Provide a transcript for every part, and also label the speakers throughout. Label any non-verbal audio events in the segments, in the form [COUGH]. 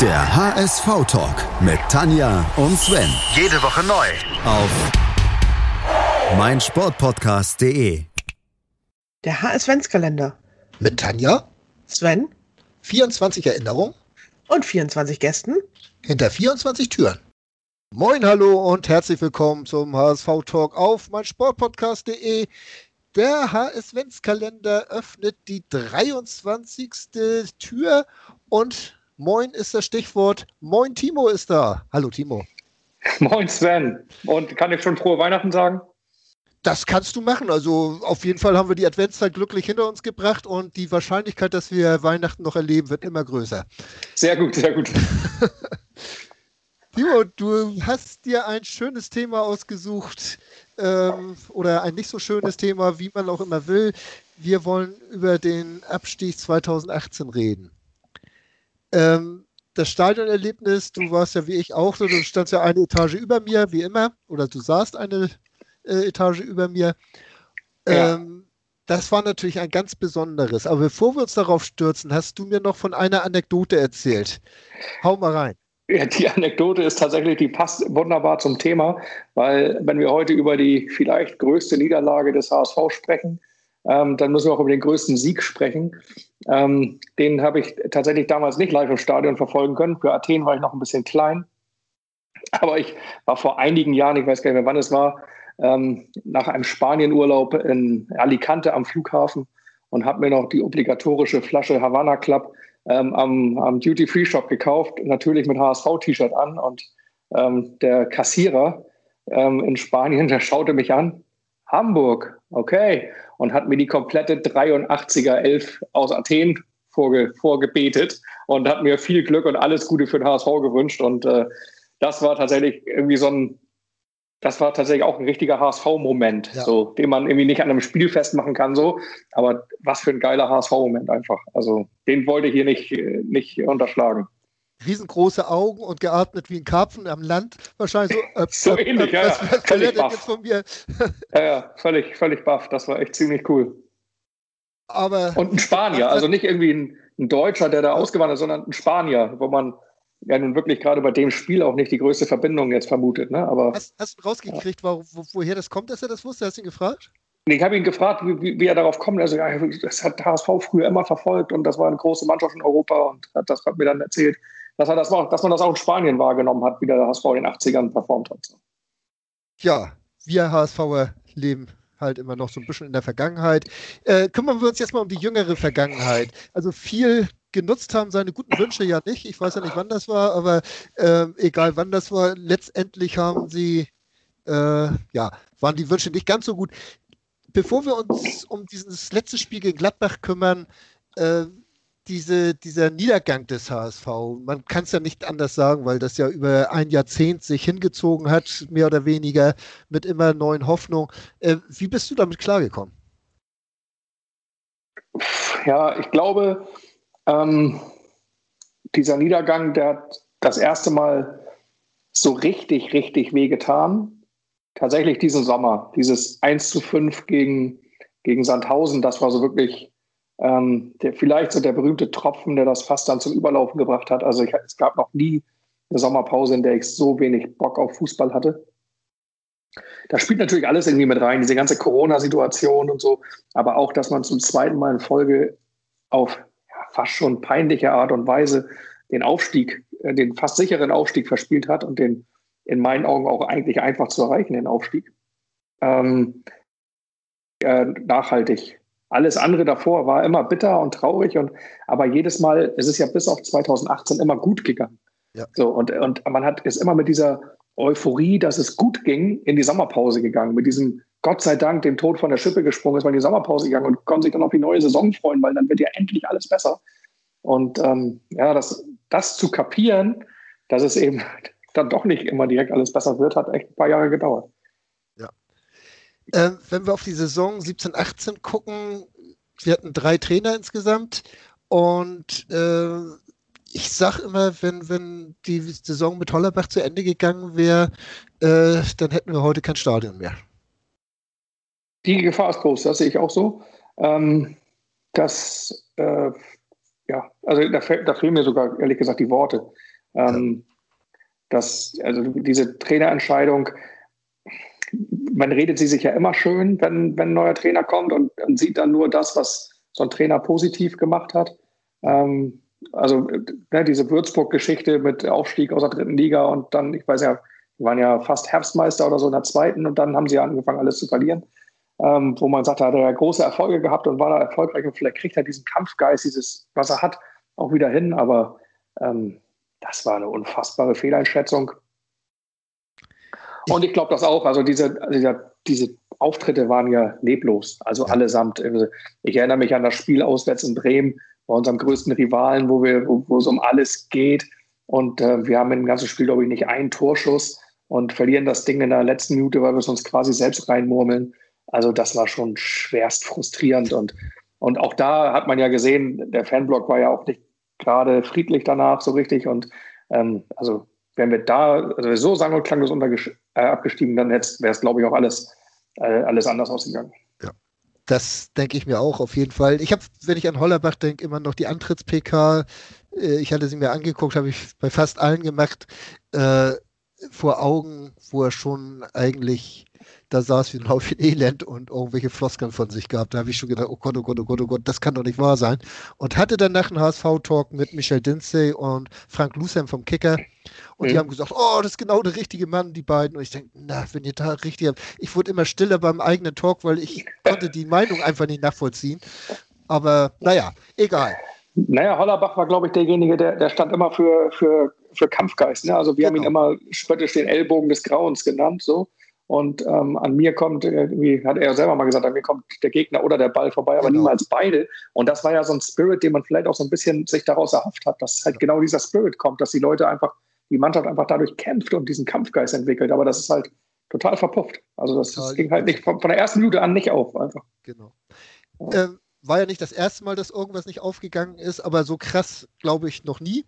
Speaker 1: Der HSV-Talk mit Tanja und Sven.
Speaker 2: Jede Woche neu.
Speaker 1: Auf meinsportpodcast.de.
Speaker 3: Der HS-Ventskalender.
Speaker 4: Mit Tanja,
Speaker 3: Sven
Speaker 4: 24 Erinnerungen
Speaker 3: und 24 Gästen.
Speaker 4: hinter 24 Türen. Moin, hallo und herzlich willkommen zum HSV-Talk auf meinsportpodcast.de. Der HS-Ventskalender öffnet die 23. Tür und Moin ist das Stichwort. Moin, Timo ist da. Hallo, Timo. [LAUGHS]
Speaker 5: Moin Sven. Und kann ich schon frohe Weihnachten sagen?
Speaker 4: Das kannst du machen. Also auf jeden Fall haben wir die Adventszeit glücklich hinter uns gebracht und die Wahrscheinlichkeit, dass wir Weihnachten noch erleben, wird immer größer.
Speaker 5: Sehr gut, sehr gut. [LAUGHS]
Speaker 4: Timo, du hast dir ein schönes Thema ausgesucht ähm, oder ein nicht so schönes Thema, wie man auch immer will. Wir wollen über den Abstieg 2018 reden. Ähm, das Stadionerlebnis, du warst ja wie ich auch so, du standst ja eine Etage über mir, wie immer, oder du saßt eine äh, Etage über mir.
Speaker 5: Ja.
Speaker 4: Ähm, das war natürlich ein ganz besonderes. Aber bevor wir uns darauf stürzen, hast du mir noch von einer Anekdote erzählt. Hau mal rein.
Speaker 5: Ja, die Anekdote ist tatsächlich, die passt wunderbar zum Thema, weil wenn wir heute über die vielleicht größte Niederlage des HSV sprechen, ähm, dann müssen wir auch über den größten Sieg sprechen. Ähm, den habe ich tatsächlich damals nicht live im Stadion verfolgen können. Für Athen war ich noch ein bisschen klein. Aber ich war vor einigen Jahren, ich weiß gar nicht mehr, wann es war, ähm, nach einem Spanienurlaub in Alicante am Flughafen und habe mir noch die obligatorische Flasche Havana Club ähm, am, am Duty-Free-Shop gekauft, natürlich mit HSV-T-Shirt an. Und ähm, der Kassierer ähm, in Spanien, [LAUGHS] der schaute mich an. Hamburg, okay. Und hat mir die komplette 83er 11 aus Athen vorge vorgebetet und hat mir viel Glück und alles Gute für den HSV gewünscht. Und äh, das war tatsächlich irgendwie so ein, das war tatsächlich auch ein richtiger HSV-Moment,
Speaker 4: Ja.
Speaker 5: so, den man irgendwie nicht an einem Spiel festmachen kann, so. Aber was für ein geiler HSV-Moment einfach. Also, den wollte ich hier nicht, äh, nicht unterschlagen.
Speaker 4: Riesengroße Augen und geatmet wie ein Karpfen am Land. Wahrscheinlich so. Äh, [LAUGHS]
Speaker 5: So ähnlich, ja,
Speaker 4: was,
Speaker 5: ja.
Speaker 4: was er
Speaker 5: Völlig baff.
Speaker 4: jetzt von mir? [LAUGHS]
Speaker 5: Ja, ja, völlig, völlig baff. Das war echt ziemlich cool.
Speaker 4: Aber
Speaker 5: Und ein Spanier, also nicht irgendwie ein, ein Deutscher, der da ausgewandert ist, sondern ein Spanier, wo man ja nun wirklich gerade bei dem Spiel auch nicht die größte Verbindung jetzt vermutet. Ne? Aber
Speaker 4: hast, hast du rausgekriegt, wo, wo, woher das kommt, dass er das wusste? Hast du ihn gefragt?
Speaker 5: ich habe ihn gefragt, wie, wie, wie er darauf kommt. Also, ja, das hat HSV früher immer verfolgt und das war eine große Mannschaft in Europa und hat das hat mir dann erzählt, dass, das auch, dass man das auch in Spanien wahrgenommen hat, wie der HSV in den 80ern performt hat.
Speaker 4: Ja, wir HSVer leben halt immer noch so ein bisschen in der Vergangenheit. Äh, kümmern wir uns jetzt mal um die jüngere Vergangenheit. Also viel genutzt haben seine guten Wünsche ja nicht. Ich weiß ja nicht, wann das war, aber ähm, egal wann das war, letztendlich haben sie, äh, ja, waren die Wünsche nicht ganz so gut. Bevor wir uns um dieses letzte Spiel gegen Gladbach kümmern, äh, diese, dieser Niedergang des HSV, man kann es ja nicht anders sagen, weil das ja über ein Jahrzehnt sich hingezogen hat, mehr oder weniger, mit immer neuen Hoffnungen. Äh, wie bist du damit klargekommen?
Speaker 5: Ja, ich glaube, ähm, dieser Niedergang, der hat das erste Mal so richtig, richtig wehgetan. Tatsächlich diesen Sommer, dieses 1 zu 5 gegen, gegen Sandhausen, das war so wirklich ähm, der, vielleicht so der berühmte Tropfen, der das fast dann zum Überlaufen gebracht hat. Also ich, es gab noch nie eine Sommerpause, in der ich so wenig Bock auf Fußball hatte. Da spielt natürlich alles irgendwie mit rein, diese ganze Corona-Situation und so, aber auch, dass man zum zweiten Mal in Folge auf ja, fast schon peinliche Art und Weise den Aufstieg, äh, den fast sicheren Aufstieg verspielt hat und den in meinen Augen auch eigentlich einfach zu erreichen, den Aufstieg. Ähm, äh, nachhaltig. Alles andere davor war immer bitter und traurig und aber jedes Mal, es ist ja bis auf 2018 immer gut gegangen.
Speaker 4: Ja.
Speaker 5: So, und, und man hat ist immer mit dieser Euphorie, dass es gut ging, in die Sommerpause gegangen. Mit diesem Gott sei Dank dem Tod von der Schippe gesprungen, ist man in die Sommerpause gegangen und konnte sich dann auf die neue Saison freuen, weil dann wird ja endlich alles besser. Und ähm, ja, das, das zu kapieren, dass es eben [LAUGHS] dann doch nicht immer direkt alles besser wird, hat echt ein paar Jahre gedauert.
Speaker 4: Äh, wenn wir auf die Saison 17, 18 gucken, wir hatten drei Trainer insgesamt und äh, ich sag immer, wenn, wenn die Saison mit Hollerbach zu Ende gegangen wäre, äh, dann hätten wir heute kein Stadion mehr.
Speaker 5: Die Gefahr ist groß, das sehe ich auch so. Ähm, das, äh, ja, also da, da, fehlen mir sogar ehrlich gesagt die Worte. Ähm, das, also diese Trainerentscheidung, man redet sie sich ja immer schön, wenn, wenn ein neuer Trainer kommt und, und sieht dann nur das, was so ein Trainer positiv gemacht hat. Ähm, also ne, diese Würzburg-Geschichte mit Aufstieg aus der dritten Liga und dann, ich weiß ja, die waren ja fast Herbstmeister oder so in der zweiten und dann haben sie angefangen, alles zu verlieren. Ähm, wo man sagt, da hat er große Erfolge gehabt und war da erfolgreich und vielleicht kriegt er diesen Kampfgeist, dieses, was er hat, auch wieder hin. Aber ähm, das war eine unfassbare Fehleinschätzung. Und ich glaube das auch. Also diese, also diese Auftritte waren ja leblos, also allesamt. Also ich erinnere mich an das Spiel auswärts in Bremen, bei unserem größten Rivalen, wo, wir, wo, wo es um alles geht. Und äh, wir haben im ganzen Spiel, glaube ich, nicht einen Torschuss und verlieren das Ding in der letzten Minute, weil wir es uns quasi selbst reinmurmeln. Also das war schon schwerst frustrierend. Und, und auch da hat man ja gesehen, der Fanblock war ja auch nicht gerade friedlich danach so richtig. Und ähm, also wenn wir da, also wir so sang- und klanglos äh, abgestiegen, dann wäre es, glaube ich, auch alles, äh, alles anders ausgegangen.
Speaker 4: Ja, das denke ich mir auch auf jeden Fall. Ich habe, wenn ich an Hollerbach denke, immer noch die Antritts-PK. Äh, ich hatte sie mir angeguckt, habe ich bei fast allen gemacht, äh, vor Augen, wo er schon eigentlich da saß wie ein Haufen Elend und irgendwelche Floskeln von sich gab. Da habe ich schon gedacht, oh Gott, oh Gott, oh Gott, oh Gott, das kann doch nicht wahr sein. Und hatte dann nach einem HSV-Talk mit Michel Dinsey und Frank Lucem vom Kicker. Und mhm. die haben gesagt, oh, das ist genau der richtige Mann, die beiden. Und ich denke, na, wenn ihr da richtig habt. Ich wurde immer stiller beim eigenen Talk, weil ich konnte die Meinung einfach nicht nachvollziehen. Aber naja, egal.
Speaker 5: Naja, Hollerbach war, glaube ich, derjenige, der, der stand immer für, für, für Kampfgeist. Ne? Also wir genau. haben ihn genau. immer spöttisch den Ellbogen des Grauens genannt. So. Und ähm, an mir kommt, wie hat er selber mal gesagt, an mir kommt der Gegner oder der Ball vorbei, aber genau. niemals beide. Und das war ja so ein Spirit, den man vielleicht auch so ein bisschen sich daraus erhofft hat, dass halt genau dieser Spirit kommt, dass die Leute einfach, die Mannschaft einfach dadurch kämpft und diesen Kampfgeist entwickelt. Aber das ist halt total verpufft. Also das, das ging halt nicht von, von, der ersten Minute an nicht auf einfach.
Speaker 4: Genau. Ja. Ähm, war ja nicht das erste Mal, dass irgendwas nicht aufgegangen ist, aber so krass glaube ich noch nie.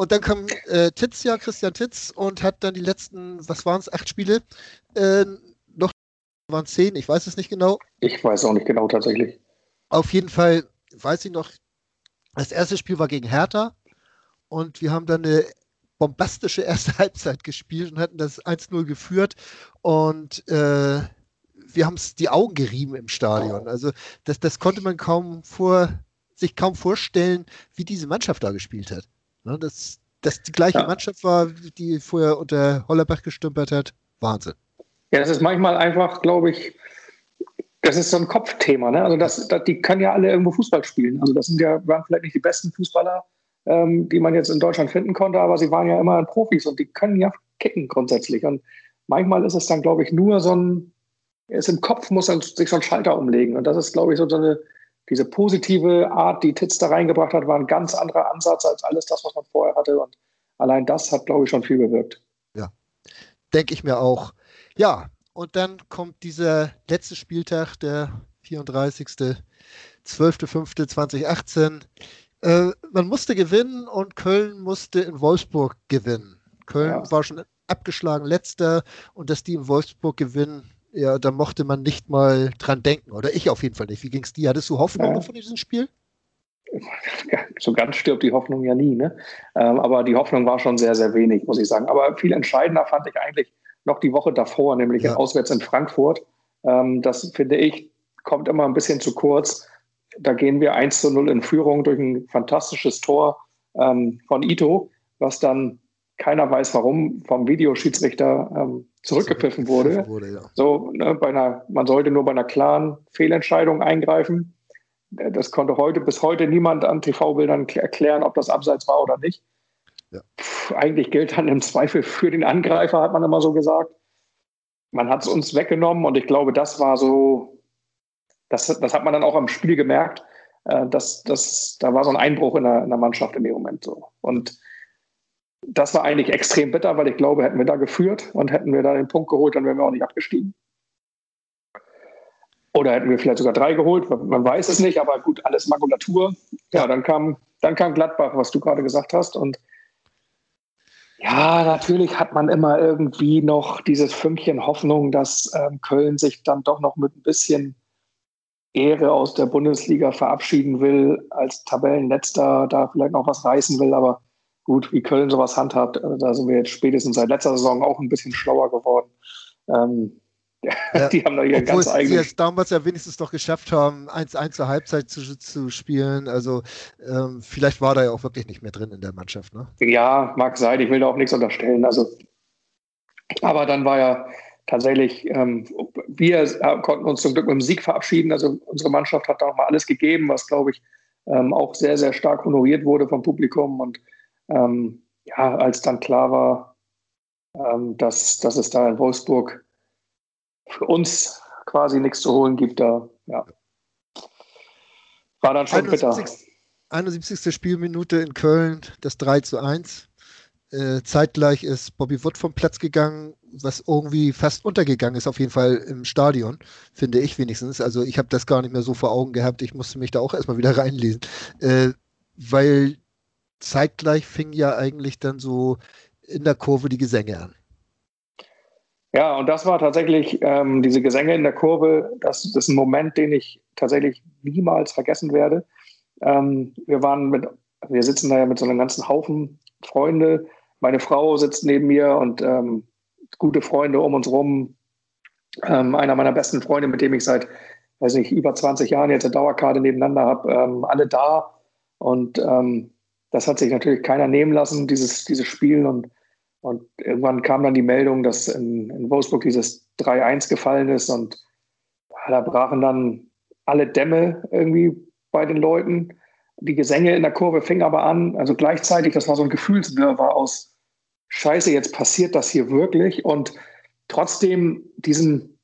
Speaker 4: Und dann kam äh, Titz ja, Christian Titz, und hat dann die letzten, was waren es, acht Spiele, äh, noch waren zehn, ich weiß es nicht genau.
Speaker 5: Ich weiß auch nicht genau tatsächlich.
Speaker 4: Auf jeden Fall weiß ich noch, das erste Spiel war gegen Hertha und wir haben dann eine bombastische erste [LAUGHS] Halbzeit gespielt und hatten das 1-0 geführt und äh, wir haben es die Augen gerieben im Stadion. Also das, das konnte man kaum vor, sich kaum vorstellen, wie diese Mannschaft da gespielt hat. Ne, dass das die gleiche ja. Mannschaft war, die vorher unter Hollerbach gestümpert hat. Wahnsinn.
Speaker 5: Ja, das ist manchmal einfach, glaube ich, das ist so ein Kopfthema. Ne? Also das, das, die können ja alle irgendwo Fußball spielen. Also das sind ja, waren vielleicht nicht die besten Fußballer, ähm, die man jetzt in Deutschland finden konnte, aber sie waren ja immer Profis und die können ja kicken grundsätzlich. Und manchmal ist es dann, glaube ich, nur so ein, ist im Kopf muss sich so ein Schalter umlegen. Und das ist, glaube ich, so eine, diese positive Art, die Titz da reingebracht hat, war ein ganz anderer Ansatz als alles das, was man vorher hatte. Und allein das hat, glaube ich, schon viel bewirkt.
Speaker 4: Ja, denke ich mir auch. Ja, und dann kommt dieser letzte Spieltag, der 34. 12.05.2018. Äh, man musste gewinnen und Köln musste in Wolfsburg gewinnen. Köln ja. war schon abgeschlagen letzter und dass die in Wolfsburg gewinnen, ja, da mochte man nicht mal dran denken. Oder ich auf jeden Fall nicht. Wie ging es dir? Hattest du Hoffnung ja. von diesem Spiel? [LAUGHS]
Speaker 5: So ganz stirbt die Hoffnung ja nie. Ne? Ähm, aber die Hoffnung war schon sehr, sehr wenig, muss ich sagen. Aber viel entscheidender fand ich eigentlich noch die Woche davor, nämlich ja. auswärts in Frankfurt. Ähm, das finde ich, kommt immer ein bisschen zu kurz. Da gehen wir 1 zu 0 in Führung durch ein fantastisches Tor ähm, von Ito, was dann keiner weiß warum vom Videoschiedsrichter ähm, zurückgepfiffen wurde. wurde ja. So, ne, bei einer, man sollte nur bei einer klaren Fehlentscheidung eingreifen. Das konnte heute bis heute niemand an TV-Bildern erklären, ob das abseits war oder nicht. Ja. Puh, eigentlich gilt dann im Zweifel für den Angreifer, hat man immer so gesagt. Man hat es uns weggenommen und ich glaube, das war so, das, das hat man dann auch am Spiel gemerkt. Äh, dass, dass, da war so ein Einbruch in der, in der Mannschaft in dem Moment so. Und das war eigentlich extrem bitter, weil ich glaube, hätten wir da geführt und hätten wir da den Punkt geholt, dann wären wir auch nicht abgestiegen. Oder hätten wir vielleicht sogar drei geholt, man weiß es nicht, aber gut, alles Makulatur. Ja, dann kam, dann kam Gladbach, was du gerade gesagt hast. Und ja, natürlich hat man immer irgendwie noch dieses Fünkchen Hoffnung, dass ähm, Köln sich dann doch noch mit ein bisschen Ehre aus der Bundesliga verabschieden will, als Tabellenletzter da vielleicht noch was reißen will, aber gut, wie Köln sowas handhabt, also da sind wir jetzt spätestens seit letzter Saison auch ein bisschen schlauer geworden. Ähm, [LAUGHS]
Speaker 4: ja, die haben da ihren ganz eigenen. Sie es damals ja wenigstens doch geschafft haben, 1-1 zur Halbzeit zu, zu spielen. Also ähm, vielleicht war da ja auch wirklich nicht mehr drin in der Mannschaft. Ne?
Speaker 5: Ja, mag sein. Ich will da auch nichts unterstellen. Also, aber dann war ja tatsächlich, ähm, wir konnten uns zum Glück mit dem Sieg verabschieden. Also unsere Mannschaft hat da auch mal alles gegeben, was, glaube ich, ähm, auch sehr, sehr stark honoriert wurde vom Publikum. Und ähm, ja, als dann klar war, ähm, dass, dass es da in Wolfsburg für uns quasi nichts zu holen gibt, da ja. war dann schon 71, bitter.
Speaker 4: 71. Spielminute in Köln, das 3 zu 1. Äh, zeitgleich ist Bobby Wood vom Platz gegangen, was irgendwie fast untergegangen ist, auf jeden Fall im Stadion, finde ich wenigstens. Also ich habe das gar nicht mehr so vor Augen gehabt. Ich musste mich da auch erstmal wieder [LAUGHS] reinlesen. Äh, weil zeitgleich fing ja eigentlich dann so in der Kurve die Gesänge an.
Speaker 5: Ja, und das war tatsächlich ähm, diese Gesänge in der Kurve. Das, das, ist ein Moment, den ich tatsächlich niemals vergessen werde. Ähm, wir waren mit, wir sitzen da ja mit so einem ganzen Haufen Freunde. Meine Frau sitzt neben mir und ähm, gute Freunde um uns rum. Ähm, einer meiner besten Freunde, mit dem ich seit, weiß nicht, über 20 Jahren jetzt eine Dauerkarte nebeneinander habe, ähm, alle da. Und ähm, das hat sich natürlich keiner nehmen lassen, dieses, dieses Spiel. Und und irgendwann kam dann die Meldung, dass in, in Wolfsburg dieses 3-1 gefallen ist und da brachen dann alle Dämme irgendwie bei den Leuten. Die Gesänge in der Kurve fingen aber an, also gleichzeitig, das war so ein Gefühlswirrwarr aus Scheiße, jetzt passiert das hier wirklich und trotzdem diesen,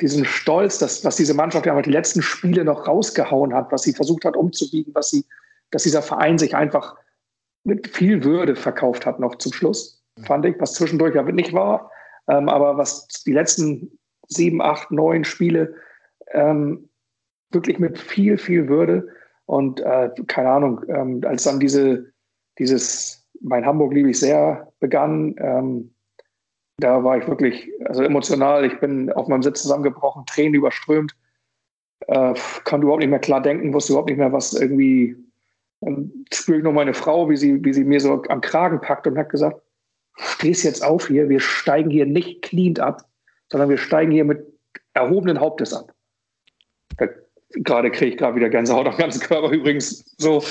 Speaker 5: diesen Stolz, dass, was diese Mannschaft ja mit den letzten Spiele noch rausgehauen hat, was sie versucht hat umzubiegen, was sie, dass dieser Verein sich einfach mit viel Würde verkauft hat noch zum Schluss fand ich, was zwischendurch ja nicht war. Ähm, aber was die letzten sieben, acht, neun Spiele ähm, wirklich mit viel, viel Würde und äh, keine Ahnung, ähm, als dann diese, dieses Mein Hamburg liebe ich sehr begann, ähm, da war ich wirklich also emotional. Ich bin auf meinem Sitz zusammengebrochen, Tränen überströmt, äh, konnte überhaupt nicht mehr klar denken, wusste überhaupt nicht mehr, was irgendwie. Dann spüre ich nur meine Frau, wie sie, wie sie mir so am Kragen packt und hat gesagt, stehst jetzt auf hier, wir steigen hier nicht clean ab, sondern wir steigen hier mit erhobenen Hauptes ab. Da, gerade kriege ich gerade wieder Gänsehaut am ganzen Körper übrigens so.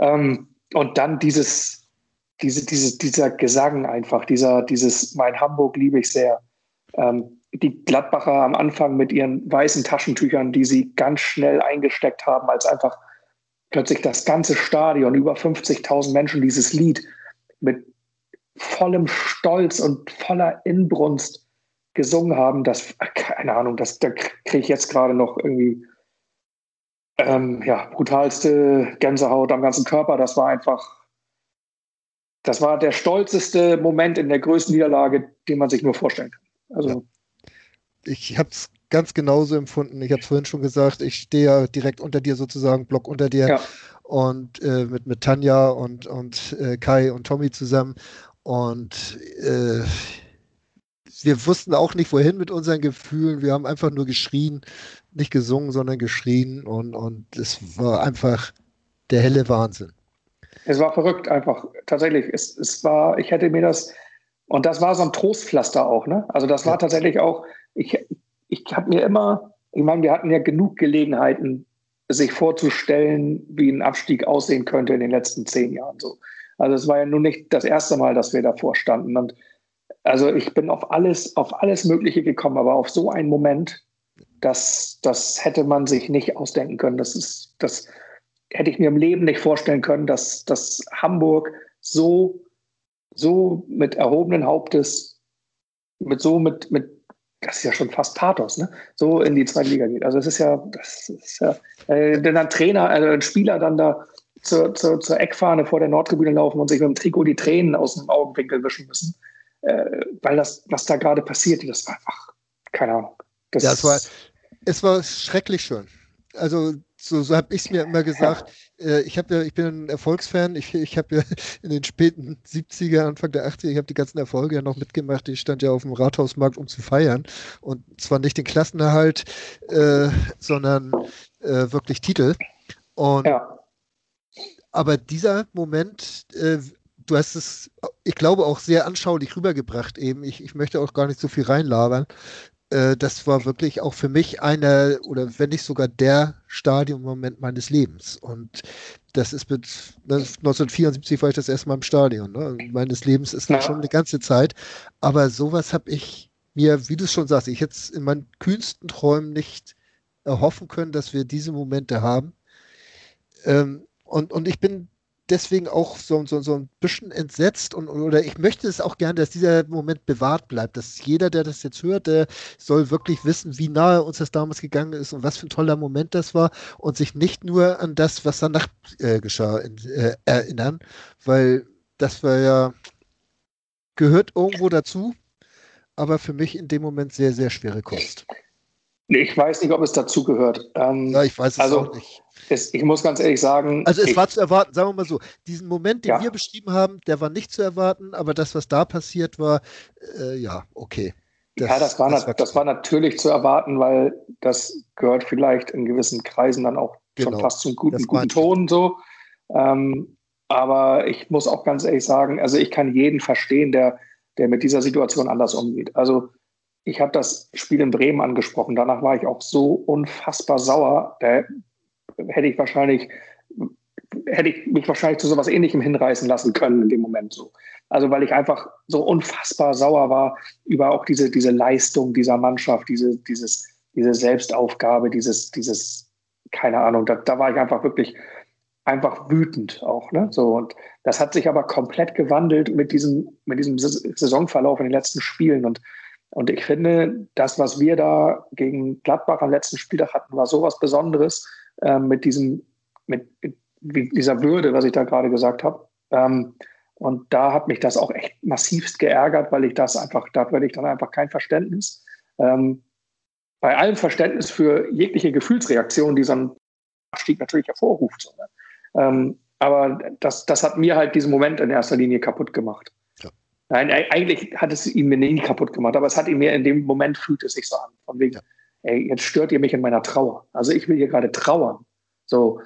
Speaker 5: Ähm, und dann dieses, diese, diese, dieser Gesang einfach, dieser, dieses Mein Hamburg liebe ich sehr. Ähm, die Gladbacher am Anfang mit ihren weißen Taschentüchern, die sie ganz schnell eingesteckt haben, als einfach plötzlich das ganze Stadion, über 50.000 Menschen, dieses Lied mit vollem Stolz und voller Inbrunst gesungen haben, das, keine Ahnung, das, da kriege ich jetzt gerade noch irgendwie ähm, ja, brutalste Gänsehaut am ganzen Körper. Das war einfach, das war der stolzeste Moment in der größten Niederlage, den man sich nur vorstellen kann. Also, ja.
Speaker 4: Ich habe es ganz genauso empfunden. Ich habe es vorhin schon gesagt, ich stehe ja direkt unter dir sozusagen, Block unter dir. Ja. Und äh, mit, mit Tanja und, und äh, Kai und Tommy zusammen. Und äh, wir wussten auch nicht, wohin mit unseren Gefühlen. Wir haben einfach nur geschrien, nicht gesungen, sondern geschrien. Und, und es war einfach der helle Wahnsinn.
Speaker 5: Es war verrückt einfach. Tatsächlich. Es, es war, ich hätte mir das, und das war so ein Trostpflaster auch, ne? Also das war ja. tatsächlich auch, ich, ich habe mir immer, ich meine, wir hatten ja genug Gelegenheiten, sich vorzustellen, wie ein Abstieg aussehen könnte in den letzten zehn Jahren. So. Also es war ja nun nicht das erste Mal, dass wir davor standen. Und also ich bin auf alles, auf alles Mögliche gekommen, aber auf so einen Moment, das, das hätte man sich nicht ausdenken können. Das ist, das hätte ich mir im Leben nicht vorstellen können, dass, dass Hamburg so, so mit erhobenen Hauptes, mit so mit, mit, das ist ja schon fast Pathos, ne? So in die zweite Liga geht. Also es ist ja, das ist ja, äh, denn ein Trainer, also ein Spieler dann da zur, zur, zur Eckfahne vor der Nordtribüne laufen und sich mit dem Trikot die Tränen aus dem Augenwinkel wischen müssen. Äh, weil das, was da gerade passiert, das war einfach, keine Ahnung.
Speaker 4: Das ja, es war, es war schrecklich schön. Also so, so habe ich es mir immer gesagt. Äh, ich, ja, ich bin ein Erfolgsfan. Ich, ich habe ja [LAUGHS] in den späten 70er, Anfang der 80er, ich habe die ganzen Erfolge ja noch mitgemacht. Ich stand ja auf dem Rathausmarkt, um zu feiern. Und zwar nicht den Klassenerhalt, äh, sondern äh, wirklich Titel. Und ja. Aber dieser Moment, äh, du hast es, ich glaube, auch sehr anschaulich rübergebracht eben. Ich, ich möchte auch gar nicht so viel reinlabern. Äh, das war wirklich auch für mich einer oder wenn nicht sogar der Stadionmoment meines Lebens. Und das ist mit 1974 war ich das erste Mal im Stadion. Ne? Meines Lebens ist ja. schon eine ganze Zeit. Aber sowas habe ich mir, wie du schon sagst, ich hätte es in meinen kühnsten Träumen nicht erhoffen können, dass wir diese Momente haben. Ähm, und, und ich bin deswegen auch so, so, so ein bisschen entsetzt und oder ich möchte es auch gerne, dass dieser Moment bewahrt bleibt, dass jeder, der das jetzt hört, der soll wirklich wissen, wie nahe uns das damals gegangen ist und was für ein toller Moment das war und sich nicht nur an das, was danach äh, geschah, in, äh, erinnern, weil das war ja gehört irgendwo dazu, aber für mich in dem Moment sehr, sehr schwere Kost.
Speaker 5: Ich weiß nicht, ob es dazu gehört.
Speaker 4: Ähm, ja, ich weiß es also, auch nicht.
Speaker 5: Es, ich muss ganz ehrlich sagen.
Speaker 4: Also es
Speaker 5: ich,
Speaker 4: war zu erwarten, sagen wir mal so, diesen Moment, den ja. wir beschrieben haben, der war nicht zu erwarten, aber das, was da passiert war, äh, ja, okay.
Speaker 5: Das, ja, das war, das war, das war natürlich zu erwarten, weil das gehört vielleicht in gewissen Kreisen dann auch genau. schon fast zum guten, guten Ton so. Ähm, aber ich muss auch ganz ehrlich sagen, also ich kann jeden verstehen, der, der mit dieser Situation anders umgeht. Also ich habe das Spiel in Bremen angesprochen. Danach war ich auch so unfassbar sauer. Da hätte ich wahrscheinlich, hätte ich mich wahrscheinlich zu sowas ähnlichem hinreißen lassen können in dem Moment so. Also weil ich einfach so unfassbar sauer war über auch diese, diese Leistung dieser Mannschaft, diese, dieses, diese Selbstaufgabe, dieses, dieses, keine Ahnung, da, da war ich einfach wirklich einfach wütend auch. Ne? So, und das hat sich aber komplett gewandelt mit diesem, mit diesem Saisonverlauf in den letzten Spielen. Und und ich finde, das, was wir da gegen Gladbach am letzten Spieltag hatten, war sowas Besonderes äh, mit diesem, mit, mit, dieser Würde, was ich da gerade gesagt habe. Ähm, und da hat mich das auch echt massivst geärgert, weil ich das einfach, da würde ich dann einfach kein Verständnis. Ähm, bei allem Verständnis für jegliche Gefühlsreaktion, die so ein Abstieg natürlich hervorruft. Ne? ähm, aber das, das hat mir halt diesen Moment in erster Linie kaputt gemacht. Nein, eigentlich hat es ihn mir nie kaputt gemacht, aber es hat ihn mir in dem Moment fühlt es sich so an. Von wegen, ja. ey, jetzt stört ihr mich in meiner Trauer. Also ich will hier gerade trauern. So.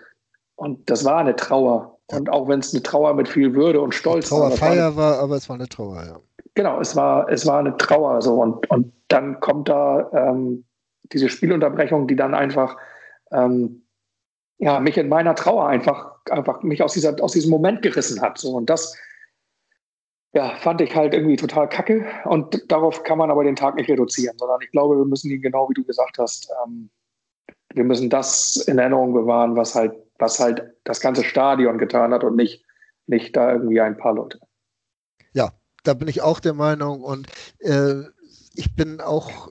Speaker 5: Und das war eine Trauer. Ja. Und auch wenn es eine Trauer mit viel Würde und Stolz
Speaker 4: Trauerfeier war, war, aber es war eine Trauer, ja.
Speaker 5: Genau, es war, es war eine Trauer. So. Und, und dann kommt da ähm, diese Spielunterbrechung, die dann einfach ähm, ja, mich in meiner Trauer einfach, einfach mich aus, dieser, aus diesem Moment gerissen hat. So. Und das, ja, fand ich halt irgendwie total kacke. Und darauf kann man aber den Tag nicht reduzieren, sondern ich glaube, wir müssen ihn genau wie du gesagt hast, ähm, wir müssen das in Erinnerung bewahren, was halt, was halt das ganze Stadion getan hat und nicht, nicht da irgendwie ein paar Leute.
Speaker 4: Ja, da bin ich auch der Meinung und äh, ich bin auch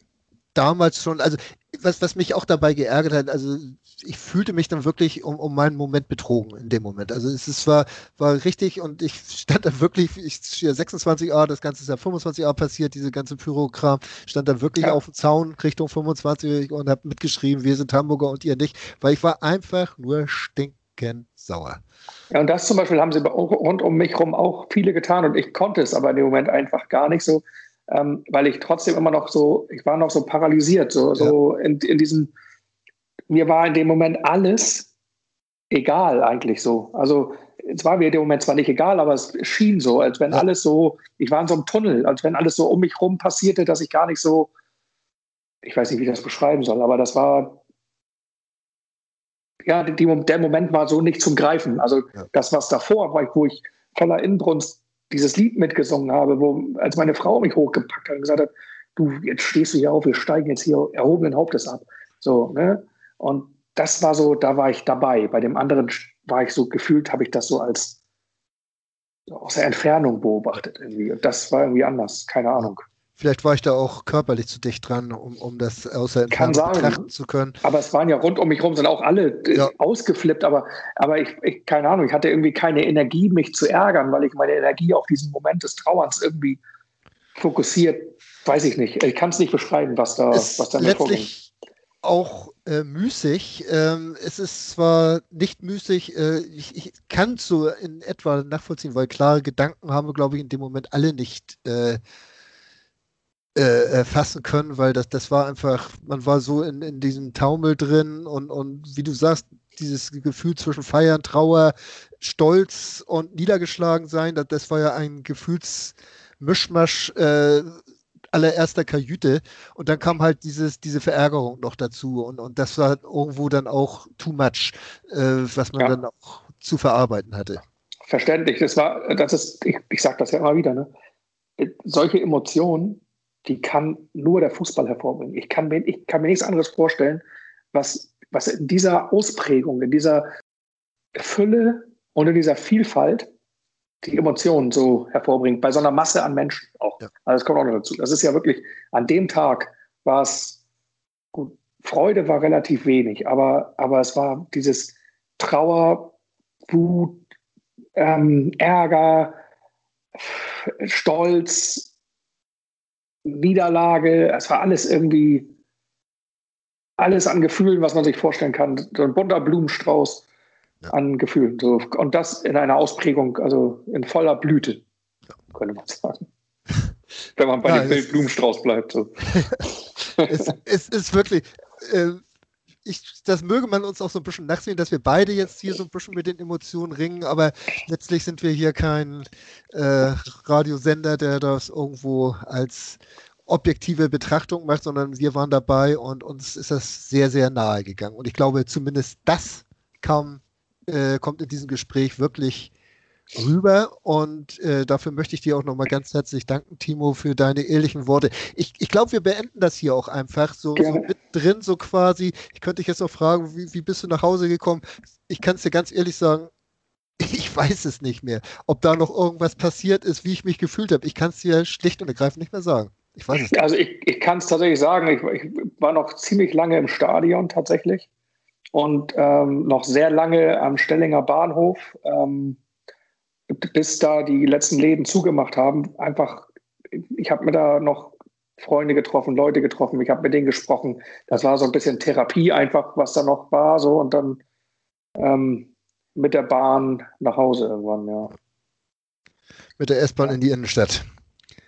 Speaker 4: damals schon, also was, was mich auch dabei geärgert hat, also ich fühlte mich dann wirklich um, um meinen Moment betrogen in dem Moment. Also es ist, war, war richtig und ich stand da wirklich, ich stehe 26a, das Ganze ist ja 25a passiert, diese ganze Pyrokram, stand da wirklich ja. auf dem Zaun Richtung 25 und habe mitgeschrieben, wir sind Hamburger und ihr nicht, weil ich war einfach nur stinkend sauer.
Speaker 5: Ja, und das zum Beispiel haben sie rund um mich herum auch viele getan und ich konnte es aber in dem Moment einfach gar nicht so, ähm, weil ich trotzdem immer noch so, ich war noch so paralysiert, so, ja. so in, in diesem mir war in dem Moment alles egal eigentlich so. Also es war mir in dem Moment zwar nicht egal, aber es schien so, als wenn alles so, ich war in so einem Tunnel, als wenn alles so um mich rum passierte, dass ich gar nicht so, ich weiß nicht, wie ich das beschreiben soll, aber das war, ja, die, der Moment war so nicht zum Greifen. Also ja. das, was davor war, wo ich voller Inbrunst dieses Lied mitgesungen habe, wo, als meine Frau mich hochgepackt hat und gesagt hat, du, jetzt stehst du hier auf, wir steigen jetzt hier erhobenen Hauptes ab. So, ne? Und das war so, da war ich dabei. Bei dem anderen war ich so gefühlt, habe ich das so als aus der Entfernung beobachtet irgendwie. Und das war irgendwie anders, keine Ahnung.
Speaker 4: Vielleicht war ich da auch körperlich zu dicht dran, um, um das außer
Speaker 5: Kann
Speaker 4: betrachten zu können.
Speaker 5: Aber es waren ja rund um mich herum, sind auch alle äh, ja. ausgeflippt, aber, aber ich, ich, keine Ahnung, ich hatte irgendwie keine Energie, mich zu ärgern, weil ich meine Energie auf diesen Moment des Trauerns irgendwie fokussiert, weiß ich nicht. Ich kann es nicht beschreiben, was da, was da
Speaker 4: letztlich auch äh, müßig. Ähm, es ist zwar nicht müßig, äh, ich, ich kann es so in etwa nachvollziehen, weil klare Gedanken haben wir, glaube ich, in dem Moment alle nicht äh, äh, fassen können, weil das, das war einfach, man war so in, in diesem Taumel drin und, und wie du sagst, dieses Gefühl zwischen Feiern, Trauer, Stolz und niedergeschlagen sein, das, das war ja ein Gefühlsmischmasch äh, allererster Kajüte und dann kam halt dieses, diese Verärgerung noch dazu und, und das war irgendwo dann auch too much, äh, was man ja. dann auch zu verarbeiten hatte.
Speaker 5: Verständlich, das war, das ist, ich, ich sage das ja immer wieder, ne? solche Emotionen, die kann nur der Fußball hervorbringen. Ich kann mir, ich kann mir nichts anderes vorstellen, was, was in dieser Ausprägung, in dieser Fülle und in dieser Vielfalt die Emotionen so hervorbringt, bei so einer Masse an Menschen auch. Ja. Also das kommt auch noch dazu. Das ist ja wirklich, an dem Tag war es, gut, Freude war relativ wenig, aber, aber es war dieses Trauer, Wut, ähm, Ärger, Stolz, Niederlage, es war alles irgendwie, alles an Gefühlen, was man sich vorstellen kann. So ein bunter Blumenstrauß ja. an Gefühlen. So. Und das in einer Ausprägung, also in voller Blüte, ja. könnte man sagen. [LAUGHS] Wenn man bei ja, dem Bild Blumenstrauß bleibt. So. [LAUGHS]
Speaker 4: es, es, ist wirklich. Äh, ich, das möge man uns auch so ein bisschen nachsehen, dass wir beide jetzt hier so ein bisschen mit den Emotionen ringen, aber letztlich sind wir hier kein äh, Radiosender, der das irgendwo als objektive Betrachtung macht, sondern wir waren dabei und uns ist das sehr, sehr nahe gegangen. Und ich glaube, zumindest das kam äh, kommt in diesem Gespräch wirklich rüber und äh, dafür möchte ich dir auch nochmal ganz herzlich danken, Timo, für deine ehrlichen Worte. Ich, ich glaube, wir beenden das hier auch einfach so, so mittendrin, so quasi. Ich könnte dich jetzt noch fragen, wie, wie bist du nach Hause gekommen? Ich kann es dir ganz ehrlich sagen, [LAUGHS] ich weiß es nicht mehr. Ob da noch irgendwas passiert ist, wie ich mich gefühlt habe. Ich kann es dir schlicht und ergreifend nicht mehr sagen. Ich weiß es
Speaker 5: nicht. Also ich, ich kann es tatsächlich sagen, ich, ich war noch ziemlich lange im Stadion tatsächlich und ähm, noch sehr lange am Stellinger Bahnhof, ähm, bis da die letzten Läden zugemacht haben. Einfach, ich habe mir da noch Freunde getroffen, Leute getroffen, ich habe mit denen gesprochen. Das war so ein bisschen Therapie einfach, was da noch war, so und dann ähm, mit der Bahn nach Hause irgendwann, ja.
Speaker 4: Mit der S-Bahn in die Innenstadt.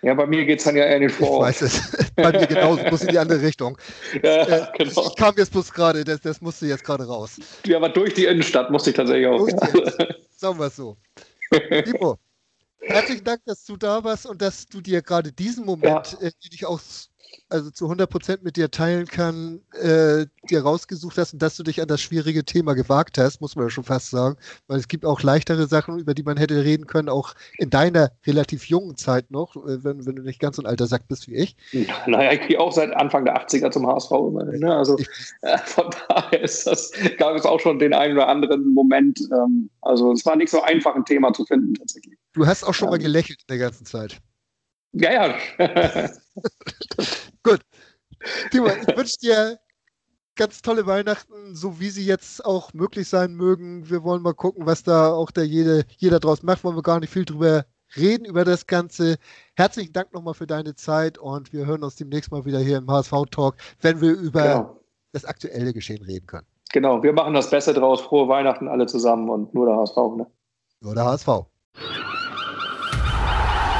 Speaker 5: Ja, bei mir geht es dann ja eher in den Vorort.
Speaker 4: Ich weiß es. bei mir genauso, muss in die andere Richtung. [LAUGHS] Ja, äh, genau. Ich kam jetzt bloß gerade, das, das musste jetzt gerade raus.
Speaker 5: Ja, aber durch die Innenstadt musste ich tatsächlich auch. Ja.
Speaker 4: Sagen wir es so. Timo, herzlichen Dank, dass du da warst und dass du dir gerade diesen Moment, ja. äh, den ich auch also zu 100 Prozent mit dir teilen kann, äh, dir rausgesucht hast und dass du dich an das schwierige Thema gewagt hast, muss man ja schon fast sagen, weil es gibt auch leichtere Sachen, über die man hätte reden können, auch in deiner relativ jungen Zeit noch, äh, wenn, wenn du nicht ganz so ein alter Sack bist wie ich.
Speaker 5: Naja, ich gehe auch seit Anfang der 80er zum HSV immerhin. Ne? Also [LAUGHS] äh, von daher ist das, gab es auch schon den einen oder anderen Moment. Ähm, also es war nicht so einfach, ein Thema zu finden tatsächlich.
Speaker 4: Du hast auch schon ähm, mal gelächelt in der ganzen Zeit.
Speaker 5: Ja, ja. [LAUGHS]
Speaker 4: Gut. Timo, ich wünsche dir ganz tolle Weihnachten, so wie sie jetzt auch möglich sein mögen. Wir wollen mal gucken, was da auch der jede, jeder draus macht. Wollen wir gar nicht viel drüber reden über das Ganze. Herzlichen Dank nochmal für deine Zeit und wir hören uns demnächst mal wieder hier im HSV Talk, wenn wir über genau. das aktuelle Geschehen reden können.
Speaker 5: Genau, wir machen das Beste draus. Frohe Weihnachten alle zusammen und nur der HSV. Ne?
Speaker 4: Nur der HSV.